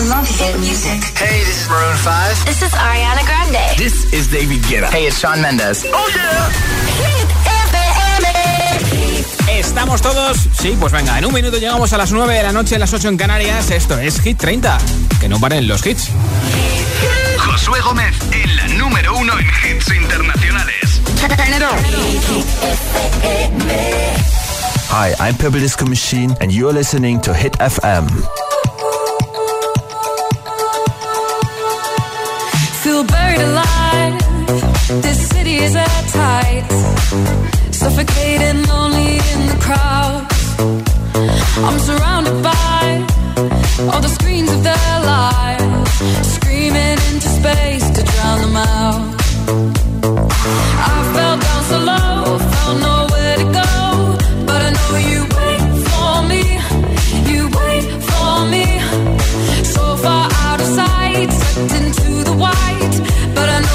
I love hit music. Hey, this is Maroon 5. This is Ariana Grande. This is David Guetta. Hey, it's Shawn Mendes. Oh yeah. ¿Estamos todos? Sí, pues venga, en un minuto llegamos a las 9 de la noche, las 8 en Canarias. Esto es Hit 30. Que no paren los hits. Josué Gómez en la número uno en hits internacionales. Hi, I'm Purple Disco Machine, and you're listening to Hit FM. Feel buried alive. This city is at. Suffocating, lonely in the crowd. I'm surrounded by all the screens of their lives, screaming into space to drown them out. I fell down so low, found nowhere to go, but I know you wait for me. You wait for me,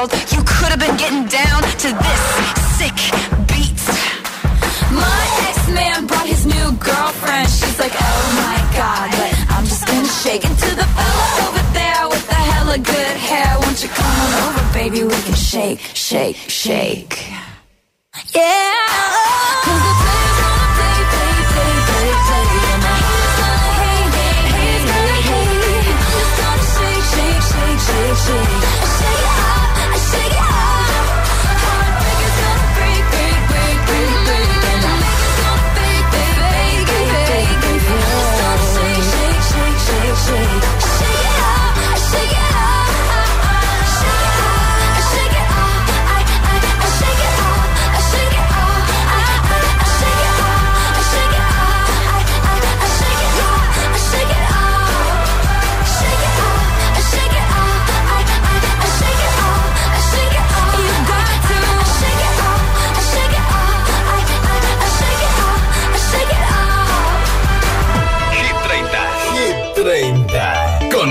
world. You could have been getting down to this sick beat. My ex-man brought his new girlfriend. She's like, oh my god, but I'm just gonna shake it to the fella over there with the hella good hair. Won't you come on over, baby? We can shake, shake, shake. Yeah.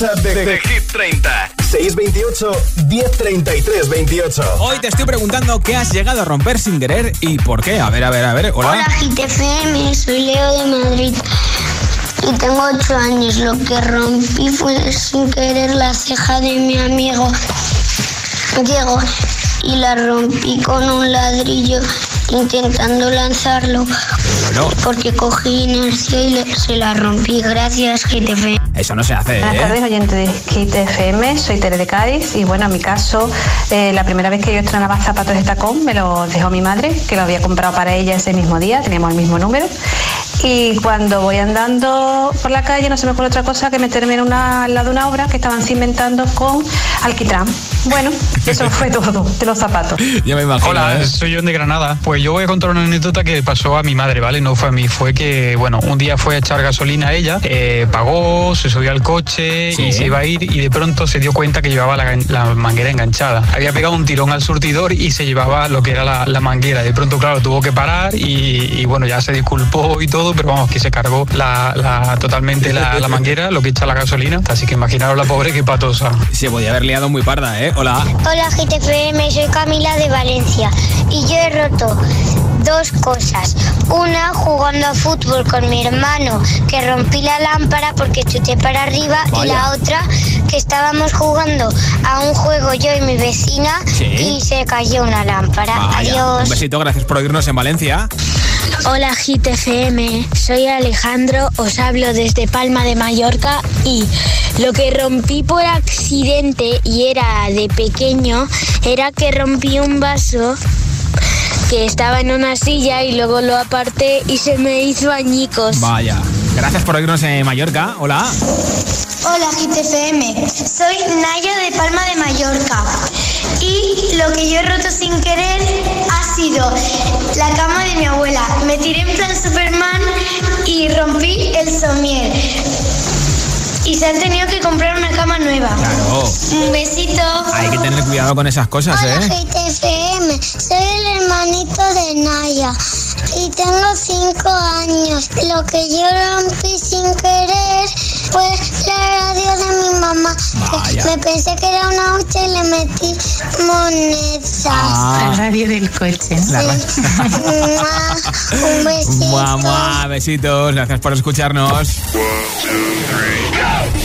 WhatsApp de, de, de Hit 30. 628 1033 28. Hoy te estoy preguntando qué has llegado a romper sin querer y por qué. A ver, a ver, a ver. Hola. Hola, Hit FM. Soy Leo de Madrid. Y tengo 8 años. Lo que rompí fue sin querer la ceja de mi amigo Diego. Y la rompí con un ladrillo intentando lanzarlo porque cogí inercia y le, se la rompí. Gracias, GTF. Eso no se hace. Buenas ¿eh? tardes, oyente de GTFM. Soy Tere de Cádiz y bueno, en mi caso, eh, la primera vez que yo estrenaba zapatos de tacón me los dejó mi madre, que lo había comprado para ella ese mismo día, teníamos el mismo número. Y cuando voy andando por la calle no se me ocurre otra cosa que meterme en una, al lado de una obra que estaban cimentando con alquitrán. Bueno, eso fue todo de los zapatos. Ya me imagino. Hola, ¿eh? soy John de Granada. Pues yo voy a contar una anécdota que pasó a mi madre, ¿vale? No fue a mí, fue que, bueno, un día fue a echar gasolina a ella, eh, pagó, se subió al coche Sí. y se iba a ir y de pronto se dio cuenta que llevaba la, manguera enganchada. Había pegado un tirón al surtidor y se llevaba lo que era la, la manguera. De pronto, claro, tuvo que parar y, y, bueno, ya se disculpó y todo, pero vamos, que se cargó la, la- totalmente la, la manguera, lo que echa la gasolina. Así que imaginaros la pobre que patosa. Se podía haber liado muy parda, ¿eh? Hola. Hola GTFM, soy Camila de Valencia y yo he roto dos cosas. Una jugando a fútbol con mi hermano que rompí la lámpara porque chuté para arriba y la otra que estábamos jugando a un juego yo y mi vecina Sí. y se cayó una lámpara. Vaya. Adiós. Un besito, gracias por oírnos en Valencia. Hola GTFM, soy Alejandro, os hablo desde Palma de Mallorca y lo que rompí por accidente y era de pequeño era que rompí un vaso que estaba en una silla y luego lo aparté y se me hizo añicos. Vaya. Gracias por oírnos en Mallorca. Hola. Hola GTFM, soy Nayo de Palma de Mallorca y lo que yo he roto sin querer ha sido la cama de mi abuela. Me tiré en plan Superman y rompí el somier. Y se han tenido que comprar una cama nueva. Claro. Un besito. Hay que tener cuidado con esas cosas, Hola ¿eh? GTFM, soy el hermanito de Naya y tengo cinco años. Lo que yo rompí sin querer fue la radio de mi mamá. Vaya. Me pensé que era una hucha y le metí monedas. Ah, radio del coche. la Mua, Un besito. Mua, mua, besitos. Gracias por escucharnos. Do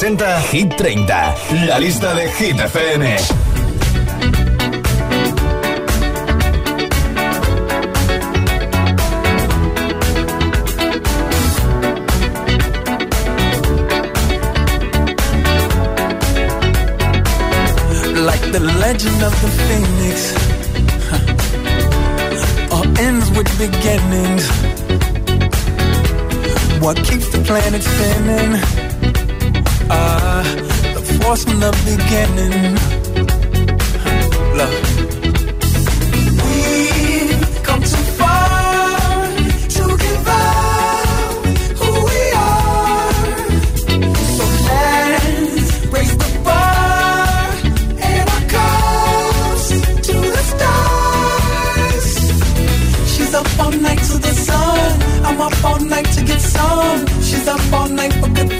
presenta Hit 30, la lista de Hit FM. like the legend of the phoenix. All ends with beginnings. What keeps the planet spinning? Ah, the force from the beginning. Love. We've come too far to give up who we are. So let's raise the bar and our cups to the stars. She's up all night to the sun. I'm up all night to get some. She's up all night for good.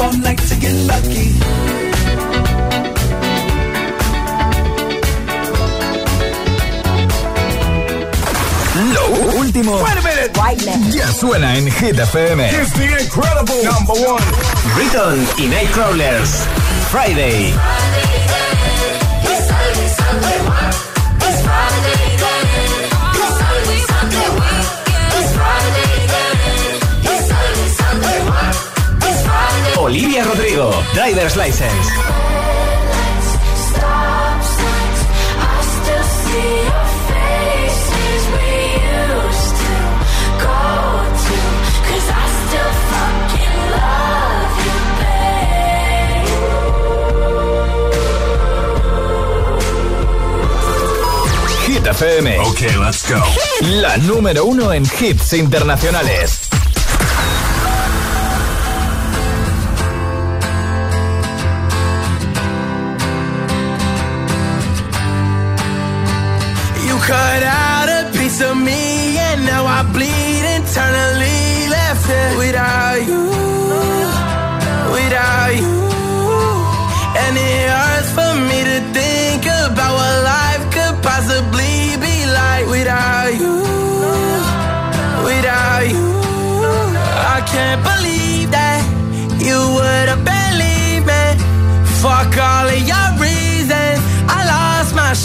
up all night to get lucky. Lo último ya suena en Hit FM. It's the incredible number one. Briton y Nightcrawlers. Friday. Driver's License. Hit FM. Ok, let's go. La número uno en hits internacionales.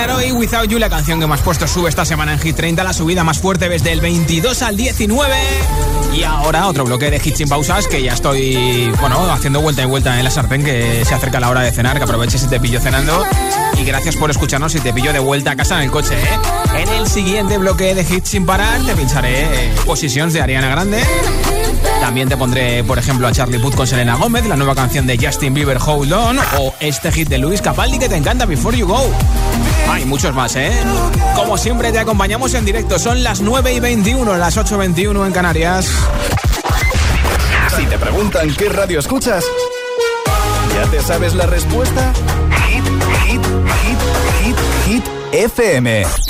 Kid Laroi, Without You, la canción que más puesto sube esta semana en Hit 30, la subida más fuerte desde el 22 al 19. Y ahora otro bloque de hits sin pausas que ya estoy, bueno, haciendo vuelta y vuelta en la sartén que se acerca la hora de cenar, que aproveches si te pillo cenando. Y gracias por escucharnos y te pillo de vuelta a casa en el coche, ¿eh? En el siguiente bloque de hits sin parar te pincharé eh, Positions de Ariana Grande. También te pondré, por ejemplo, a Charlie Puth con Selena Gómez, la nueva canción de Justin Bieber, Hold On, o este hit de Luis Capaldi que te encanta, Before You Go. Hay muchos más, ¿eh? Como siempre, te acompañamos en directo. Son las 9 y 21, las 8 y 21 en Canarias. Si te preguntan qué radio escuchas, ¿ya te sabes la respuesta? Hit, hit, hit, hit, hit, FM.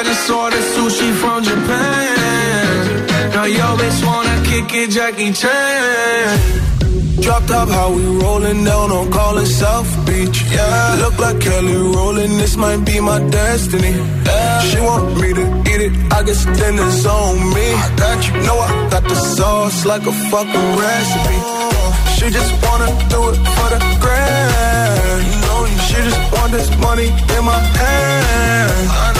I just ordered sushi from Japan. Now yo bitch wanna kick it, Jackie Chan. Dropped up how we rollin' down on call it South Beach. Yeah, look like Kelly rollin', this might be my destiny. Yeah. She want me to eat it, I guess then it's on me. I got you, know I got the sauce like a fucking recipe. She just wanna do it for the grand. She just want this money in my hand.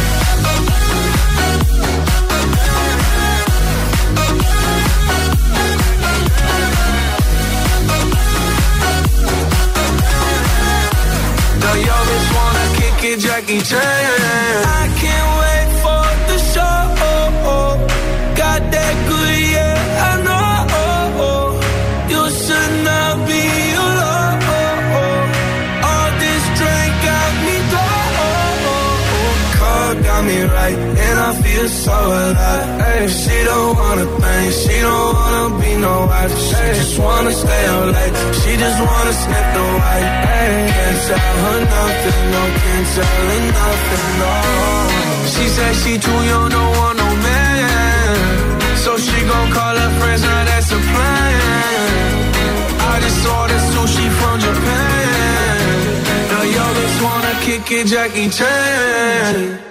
Jackie Chan. So alive. Hey, she don't wanna think, she don't wanna be no wife. She just wanna stay up late, she just wanna sniff the white. Hey, can't tell her nothing, no, can't tell her nothing, no. She said she too young, don't want no man. So she gon' call her friends, now that's a plan. I just ordered sushi from Japan. Now yo just wanna kick it, Jackie Chan.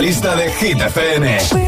Lista de Hit FM.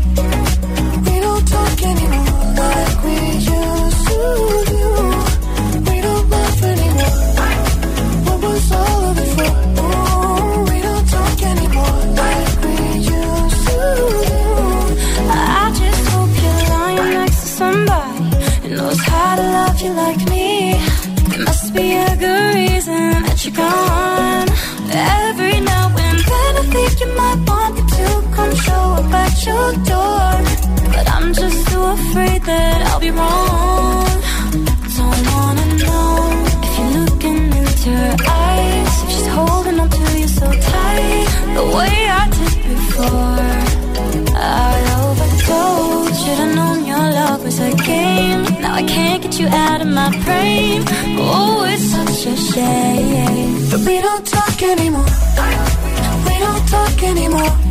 Your door. But I'm just too afraid that I'll be wrong. Don't wanna know if you're looking into her eyes. If she's holding on to you so tight, the way I did before. I overdosed. Should've known your love was a game. Now I can't get you out of my brain. Oh, it's such a shame. But we don't talk anymore. We don't talk anymore.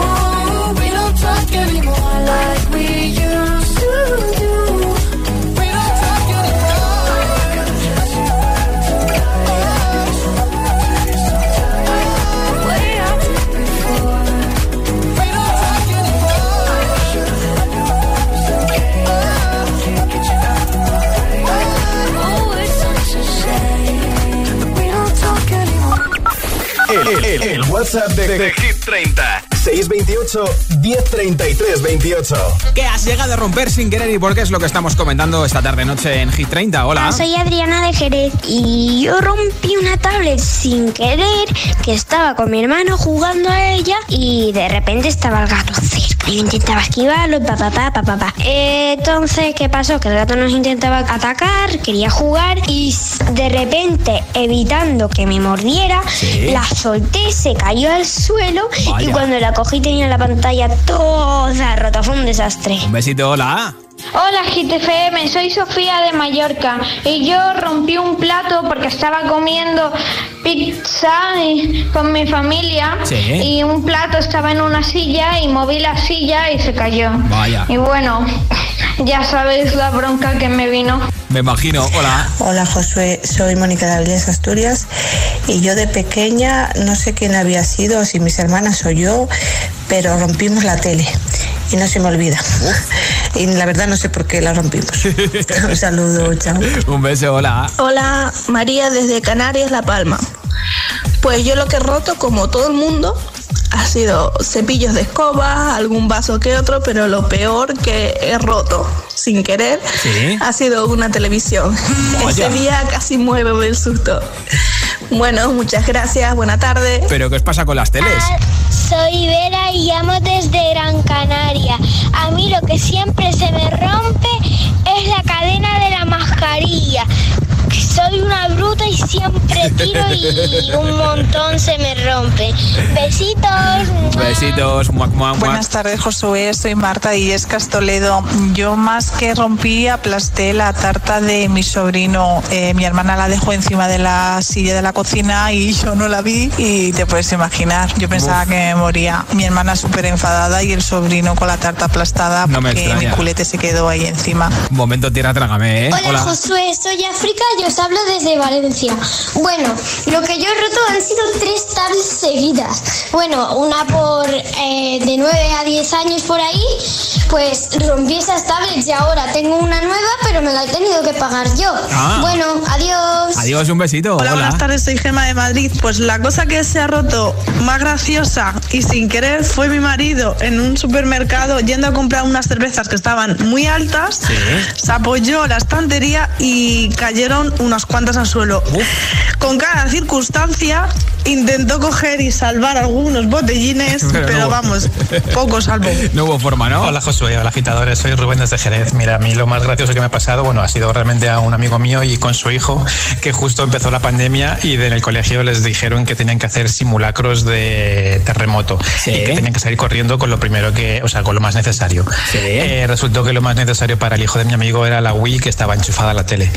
WhatsApp de, de Hit 30. 628 1033 28. ¿Qué has llegado a romper sin querer y por qué es lo que estamos comentando esta tarde noche en Hit 30? Hola. Soy Adriana de Jerez y yo rompí una tablet sin querer que estaba con mi hermano jugando a ella y de repente estaba el gato cerca. Yo intentaba esquivarlo, pa, pa, pa, pa, pa, pa. Entonces, ¿qué pasó? Que el gato nos intentaba atacar, quería jugar y de repente, evitando que me mordiera, Sí. la solté, se cayó al suelo Vaya. y cuando la cogí tenía la pantalla toda rota. Fue un desastre. Un besito, hola. Hola GTFM, soy Sofía de Mallorca y yo rompí un plato porque estaba comiendo pizza con mi familia Sí. y un plato estaba en una silla y moví la silla y se cayó. Vaya. Y bueno, ya sabéis la bronca que me vino. Me imagino, hola. Hola Josué, soy Mónica de Avilés Asturias y yo de pequeña no sé quién había sido, si mis hermanas o yo, pero rompimos la tele y no se me olvida. Y la verdad no sé por qué la rompimos. Un saludo, chao. Un beso, hola. Hola, María desde Canarias, La Palma. Pues yo lo que he roto, como todo el mundo, ha sido cepillos de escoba, algún vaso que otro, pero lo peor que he roto sin querer Sí. ha sido una televisión. Vaya. Ese día casi mueve el susto. Bueno, muchas gracias, buena tarde. ¿Pero qué os pasa con las teles? Soy Vera y llamo desde Gran Canaria. A mí lo que siempre se me rompe es la cadena de la mascarilla. Soy una bruta y siempre tiro y un montón se me rompe. Besitos. Besitos, muac, muac, muac. Buenas tardes, Josué. Soy Marta y Escas Toledo. Yo más que rompí, aplasté la tarta de mi sobrino. Eh, mi hermana la dejó encima de la silla de la cocina y yo no la vi y te puedes imaginar. Yo pensaba Uf. que me moría. Mi hermana súper enfadada y el sobrino con la tarta aplastada No me porque mi culete se quedó ahí encima. Momento tierra, trágame, ¿eh? Hola, Josué, soy África y os hablo desde Valencia. Bueno, lo que yo he roto han sido tres tablets seguidas. Bueno, una por eh, de 9 a 10 años por ahí, pues rompí esas tablets y ahora tengo una nueva, pero me la he tenido que pagar yo. Ah. Bueno, adiós. Adiós, un besito. Hola, buenas tardes, soy Gema de Madrid. Pues la cosa que se ha roto más graciosa y sin querer fue mi marido en un supermercado yendo a comprar unas cervezas que estaban muy altas. Se apoyó la estantería y cayeron unas cuantas al suelo. Con cada circunstancia intentó coger y salvar algunos botellines, Pero pero, no hubo. vamos, poco salvo. No hubo forma, ¿no? Hola Josué, hola agitadores, soy Rubén desde Jerez. Mira, a mí lo más gracioso que me ha pasado, bueno, ha sido realmente a un amigo mío y con su hijo, que justo empezó la pandemia y en el colegio les dijeron que tenían que hacer simulacros de terremoto y que tenían que salir corriendo con lo primero que, o sea, con lo más necesario. Eh, resultó que lo más necesario para el hijo de mi amigo era la Wii que estaba enchufada a la tele.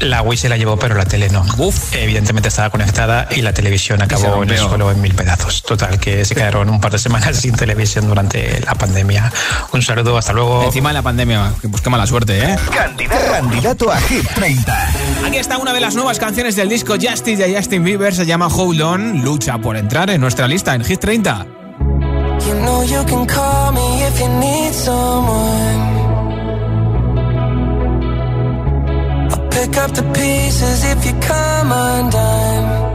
La Wii se la llevó, pero la tele no. Evidentemente estaba conectada y la televisión acabó en el suelo en mil pedazos. Total, que se quedaron un par de semanas sin televisión durante la pandemia. Un saludo, hasta luego. Encima de la pandemia, pues qué mala suerte, ¿eh? Candidato a Hit 30. Aquí está una de las nuevas canciones del disco Justice de Justin Bieber, se llama Hold On, lucha por entrar en nuestra lista en Hit 30. You know you can call me if you need someone. I'll pick up the pieces if you come undone.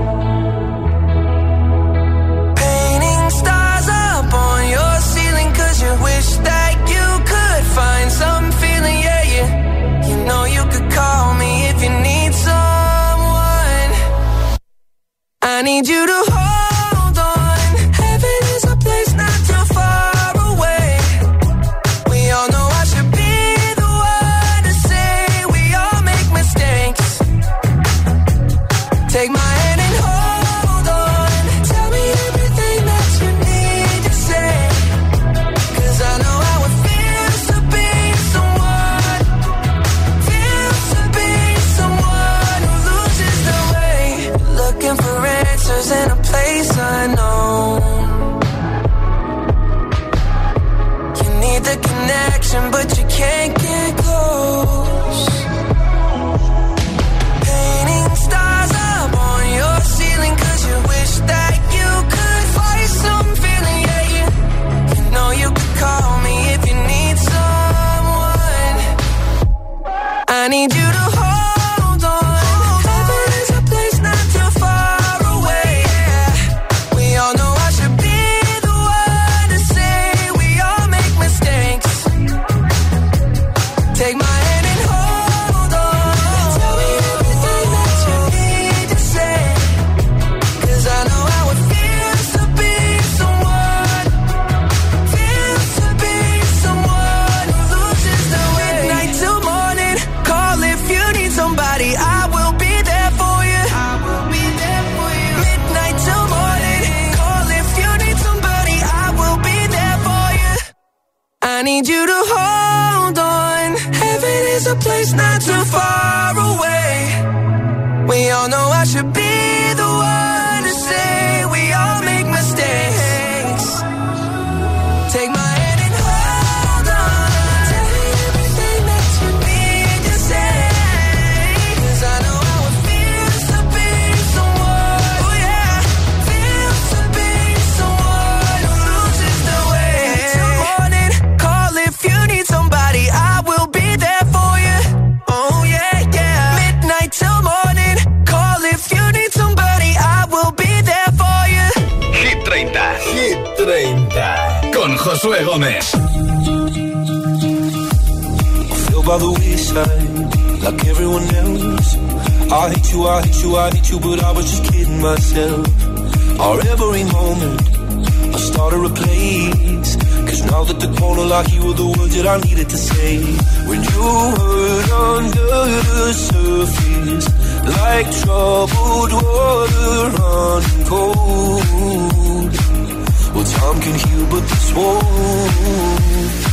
Wish that you could find some feeling, yeah, yeah. You know you could call me if you need someone. I need you to hold like everyone else. I hate you, I hate you, I hate you, but I was just kidding myself. Our every moment, I started a place. Cause now that the corner like you were the words that I needed to say. When you hurt under the surface, like troubled water running cold. Well, time can heal, but this won't.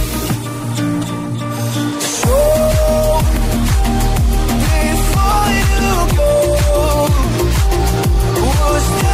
Was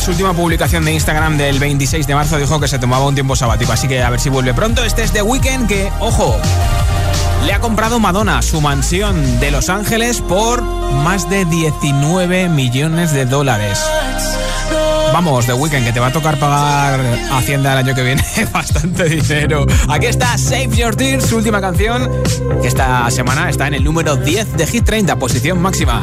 su última publicación de Instagram del 26 de marzo dijo que se tomaba un tiempo sabático, así que a ver si vuelve pronto. Este es The Weeknd, que, ojo, le ha comprado Madonna su mansión de Los Ángeles por más de 19 millones de dólares. Vamos, The Weeknd, que te va a tocar pagar Hacienda el año que viene bastante dinero. Aquí está Save Your Tears, su última canción, que esta semana está en el número 10 de Hit 30, posición máxima.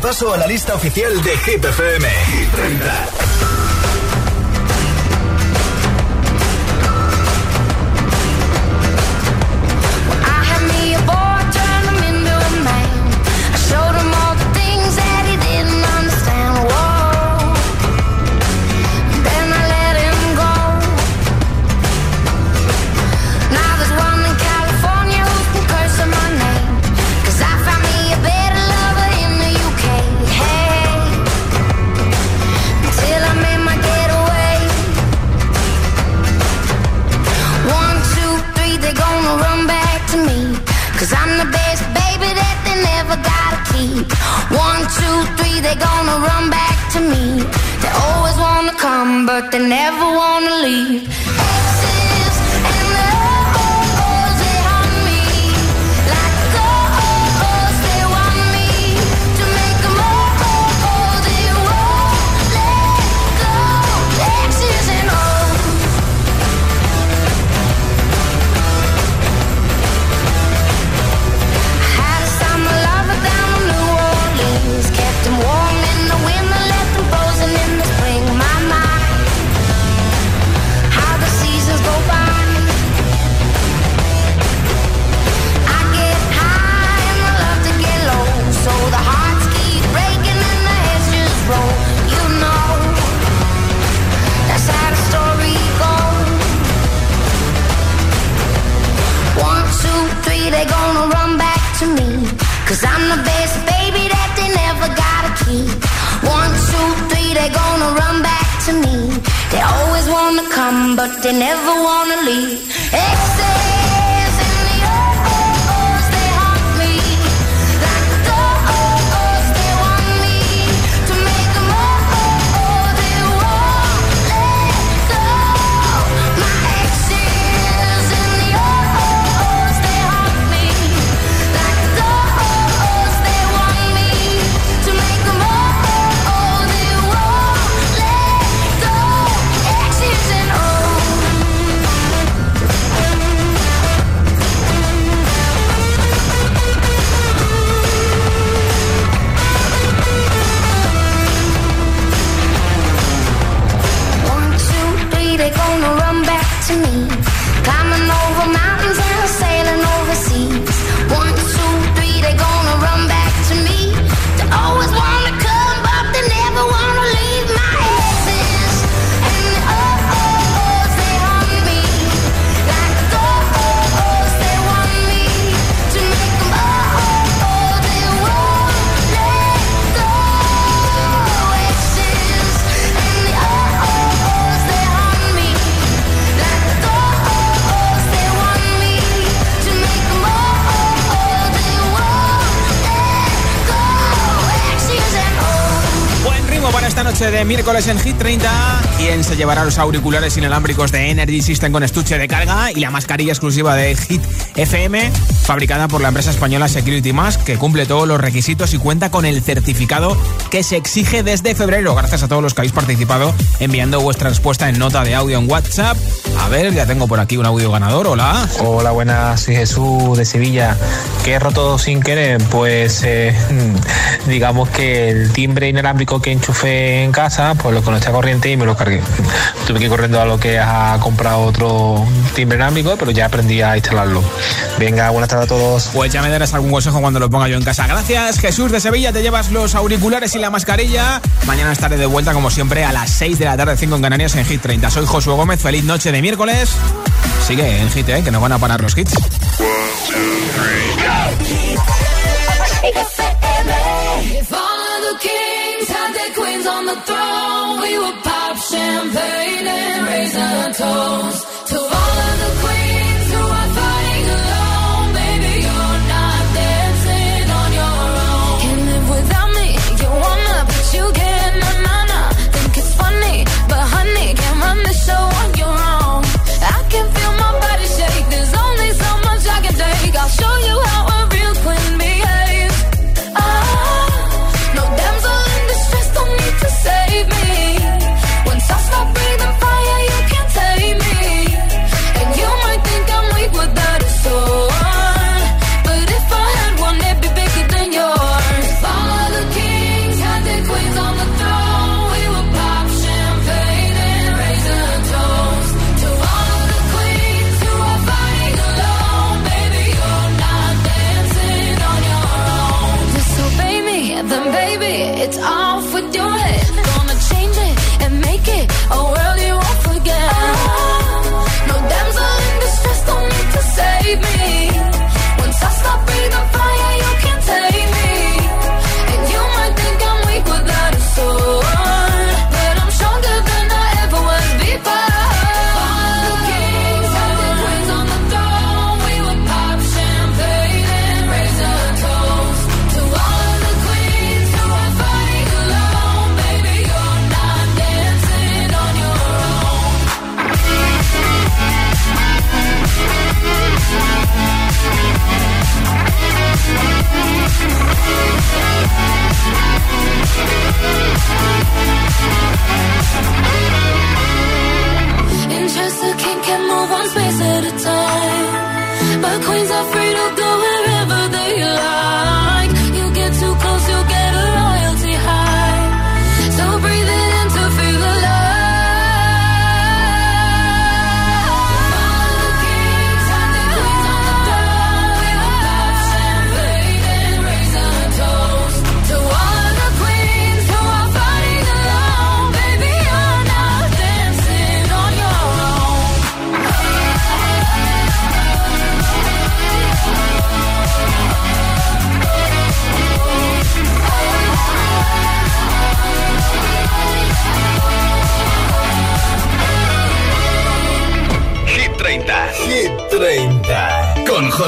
Repaso a la lista oficial de Hit FM. Hit 30. But they never wanna leave. But they never wanna leave. Excess miércoles en Hit 30. ¿Quién se llevará los auriculares inalámbricos de Energy System con estuche de carga y la mascarilla exclusiva de Hit FM, fabricada por la empresa española Security Mask, que cumple todos los requisitos y cuenta con el certificado que se exige desde febrero? Gracias a todos los que habéis participado enviando vuestra respuesta en nota de audio en WhatsApp. A ver, ya tengo por aquí un audio ganador. Hola. Hola, buenas, soy Jesús de Sevilla. ¿Qué he roto sin querer? Pues eh, digamos que el timbre inalámbrico que enchufé en casa, pues lo conecté a corriente y me lo cargué. Tuve que ir corriendo a lo que ha comprado otro timbre inalámbrico, pero ya aprendí a instalarlo. Venga, buenas tardes a todos. Pues ya me darás algún consejo cuando lo ponga yo en casa. Gracias, Jesús de Sevilla. Te llevas los auriculares y la mascarilla. Mañana estaré de vuelta, como siempre, a las 6 de la tarde, 5 en Canarias, en Hit 30. Soy Josué Gómez. Feliz noche de miércoles. Sigue en Hit, ¿eh? que no van a parar los hits. If all of the kings had their queens on the throne, we would pop champagne and raise a toast to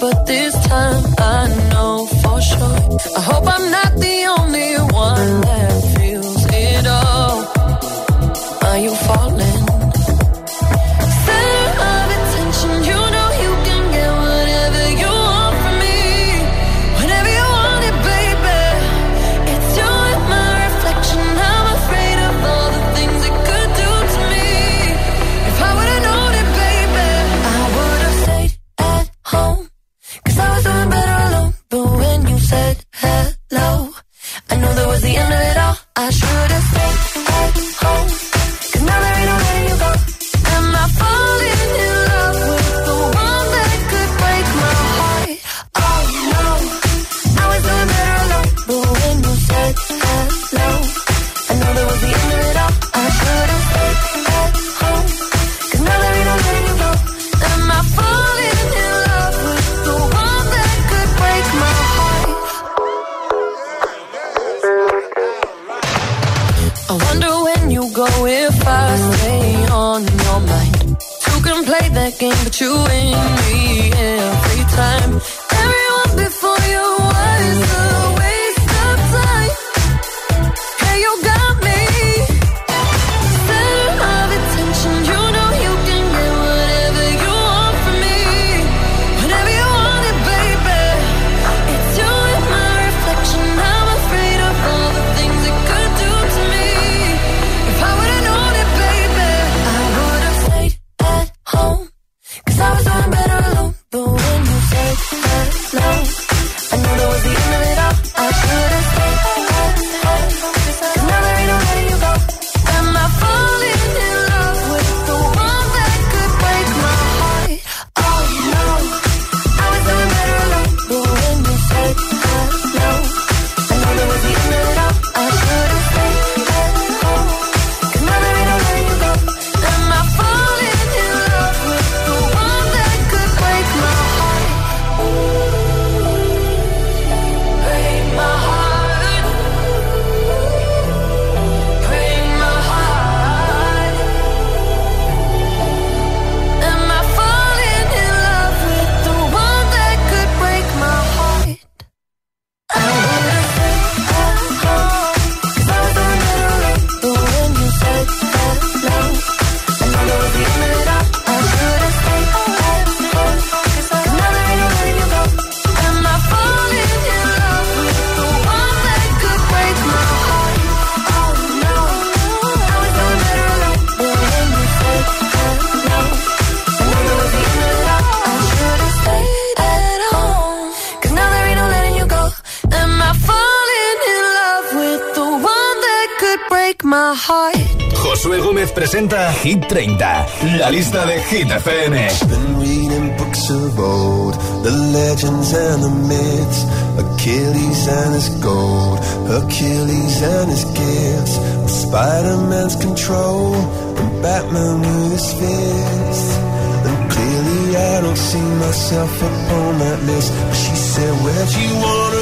but this time I know for sure. I hope I'm not the only one. what you Josué Gómez presenta Hit 30, la lista de Hit FM. Been reading books of old, the legends and the myths, Achilles and his gold, Achilles and his gifts, Spider-Man's control, and Batman with his fists. And clearly I don't see myself upon that list. But she said, where'd you wanna